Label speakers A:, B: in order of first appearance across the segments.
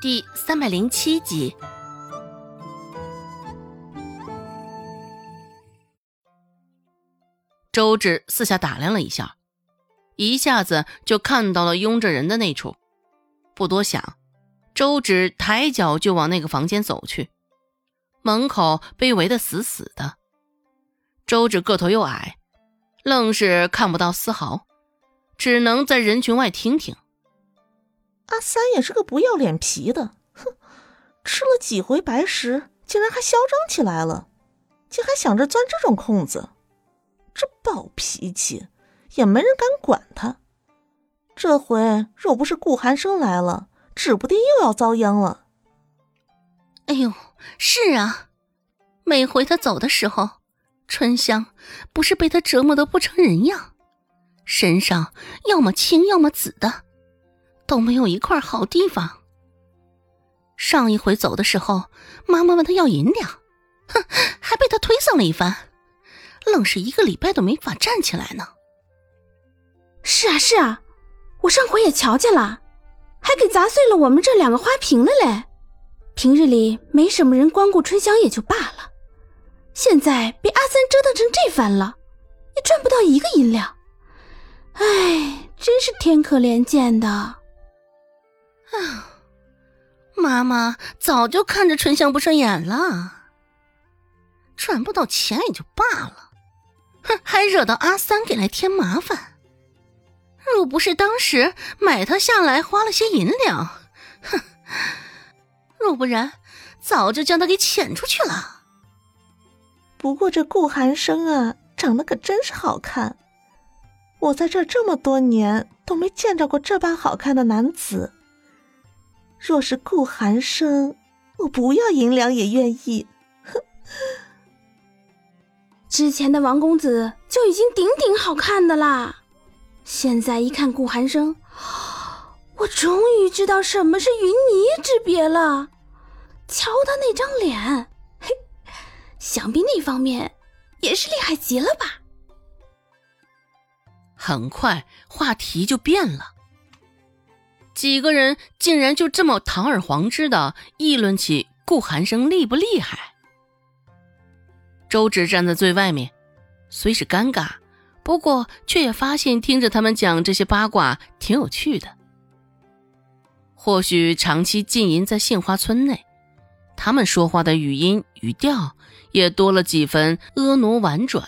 A: 第三百零七集。周芷四下打量了一下，一下子就看到了拥着人的那处，不多想，周芷抬脚就往那个房间走去。门口被围得死死的，周芷个头又矮，愣是看不到丝毫，只能在人群外听听。
B: 阿三也是个不要脸皮的，哼，吃了几回白食，竟然还嚣张起来了，竟还想着钻这种空子，这暴脾气也没人敢管他。这回若不是顾寒生来了，指不定又要遭殃了。
A: 哎呦，是啊，每回他走的时候，春香不是被他折磨的不成人样，身上要么青要么紫的。都没有一块好地方。上一回走的时候，妈妈问他要银两，哼，还被他推搡了一番，愣是一个礼拜都没法站起来呢。
C: 是啊，是啊，我上回也瞧见了，还给砸碎了我们这两个花瓶了嘞。平日里没什么人光顾春香也就罢了，现在被阿三折腾成这番了，也赚不到一个银两。唉，真是天可怜见的。
A: 啊，妈妈早就看着春香不顺眼了，赚不到钱也就罢了，哼，还惹到阿三给来添麻烦。若不是当时买他下来花了些银两，哼，若不然早就将他给遣出去了。
B: 不过这顾寒生啊，长得可真是好看，我在这这么多年都没见着过这般好看的男子。若是顾寒生，我不要银两也愿意。哼，
C: 之前的王公子就已经顶顶好看的啦，现在一看顾寒生，我终于知道什么是云泥之别了。瞧他那张脸，嘿，想必那方面也是厉害极了吧？
A: 很快话题就变了。几个人竟然就这么堂而皇之的议论起顾寒生厉不厉害。周芷站在最外面，虽是尴尬，不过却也发现听着他们讲这些八卦挺有趣的。或许长期浸淫在杏花村内，他们说话的语音语调也多了几分婀娜婉转，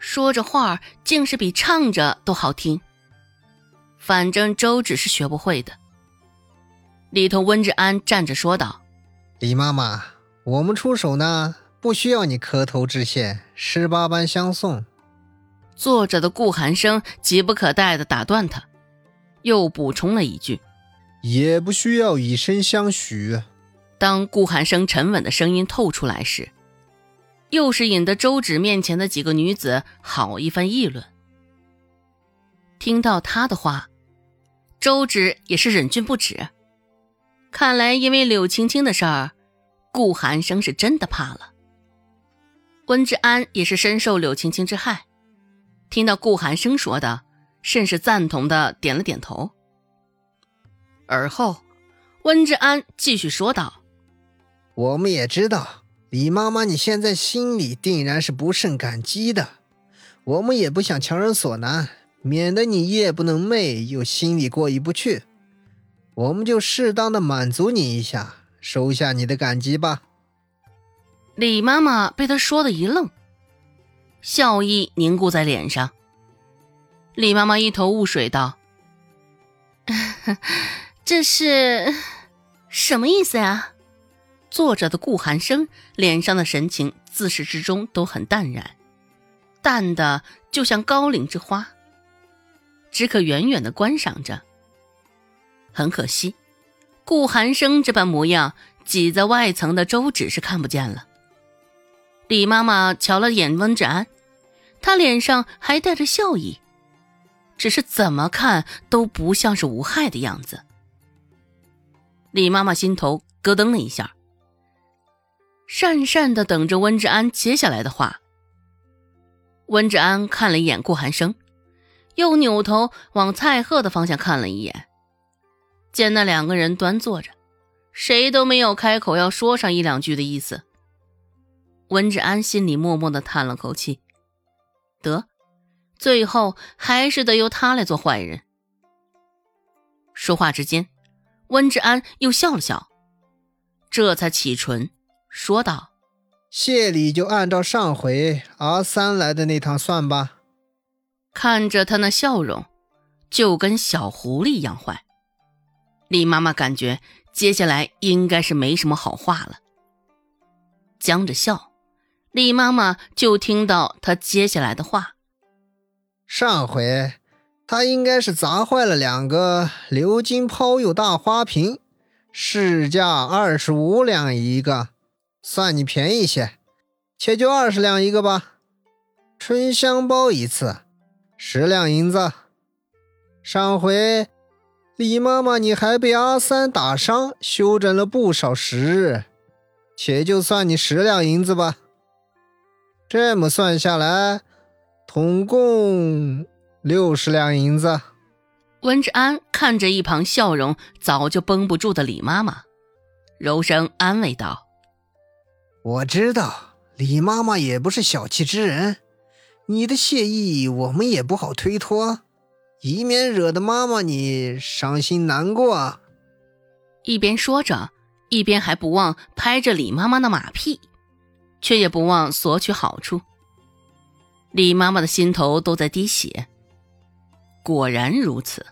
A: 说着话竟是比唱着都好听。反正周芷是学不会的。里头，温志安站着说道：“
D: 李妈妈，我们出手呢，不需要你磕头致谢，十八般相送。”
A: 坐着的顾寒生急不可待的打断他，又补充了一句：“
D: 也不需要以身相许。”
A: 当顾寒生沉稳的声音透出来时，又是引得周芷面前的几个女子好一番议论。听到他的话。周芷也是忍俊不止，看来因为柳青青的事儿，顾寒生是真的怕了。温志安也是深受柳青青之害，听到顾寒生说的，甚是赞同的点了点头。而后，温志安继续说道：“
D: 我们也知道，李妈妈你现在心里定然是不胜感激的，我们也不想强人所难。”免得你夜不能寐，又心里过意不去，我们就适当的满足你一下，收下你的感激吧。
A: 李妈妈被他说的一愣，笑意凝固在脸上。李妈妈一头雾水道：“ 这是什么意思呀？”坐着的顾寒生脸上的神情自始至终都很淡然，淡的就像高岭之花。只可远远的观赏着。很可惜，顾寒生这般模样，挤在外层的周芷是看不见了。李妈妈瞧了眼温志安，他脸上还带着笑意，只是怎么看都不像是无害的样子。李妈妈心头咯噔了一下，讪讪的等着温志安接下来的话。温志安看了一眼顾寒生。又扭头往蔡贺的方向看了一眼，见那两个人端坐着，谁都没有开口要说上一两句的意思。温志安心里默默的叹了口气，得，最后还是得由他来做坏人。说话之间，温志安又笑了笑，这才启唇说道：“
D: 谢礼就按照上回阿三来的那趟算吧。”
A: 看着他那笑容。就跟小狐狸一样坏，李妈妈感觉接下来应该是没什么好话了。僵着笑，李妈妈就听到他接下来的话：
D: 上回他应该是砸坏了两个鎏金抛釉大花瓶，市价二十五两一个，算你便宜些，且就二十两一个吧。春香包一次，十两银子。上回，李妈妈你还被阿三打伤，休整了不少时日，且就算你十两银子吧。这么算下来，统共六十两银子。
A: 温志安看着一旁笑容早就绷不住的李妈妈，柔声安慰道：“
D: 我知道李妈妈也不是小气之人，你的谢意我们也不好推脱。”以免惹得妈妈你伤心难过。
A: 一边说着，一边还不忘拍着李妈妈的马屁，却也不忘索取好处。李妈妈的心头都在滴血。果然如此，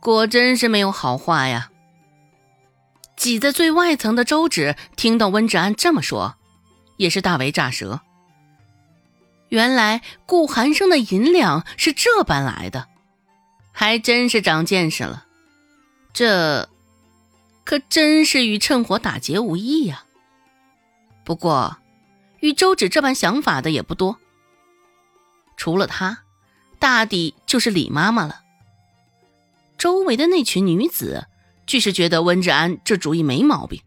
A: 果真是没有好话呀。挤在最外层的周芷听到温志安这么说，也是大为炸舌。原来顾寒生的银两是这般来的。还真是长见识了，这可真是与趁火打劫无异呀。不过，与周芷这般想法的也不多，除了他，大抵就是李妈妈了。周围的那群女子，俱是觉得温志安这主意没毛病。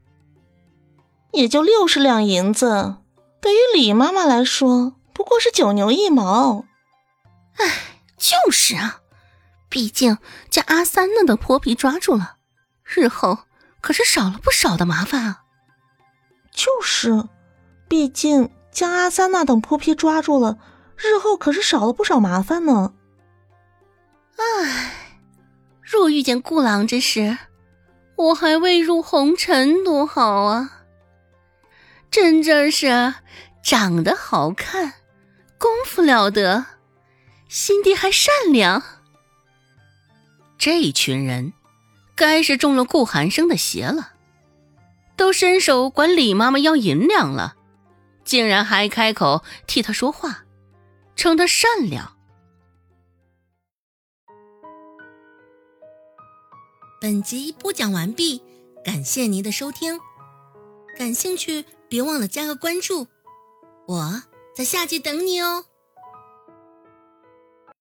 B: 也就六十两银子，对于李妈妈来说，过是九牛一毛。
C: 唉，就是啊。毕竟将阿三那等泼皮抓住了，日后可是少了不少的麻烦啊。
B: 就是，毕竟将阿三那等泼皮抓住了，日后可是少了不少麻烦呢。
C: 唉，若遇见顾郎之时，我还未入红尘多好啊！真正是长得好看，功夫了得，心地还善良。
A: 这一群人，该是中了顾寒生的邪了，都伸手管李妈妈要银两了，竟然还开口替他说话，称他善良。
E: 本集播讲完毕，感谢您的收听，感兴趣别忘了加个关注，我在下集等你哦。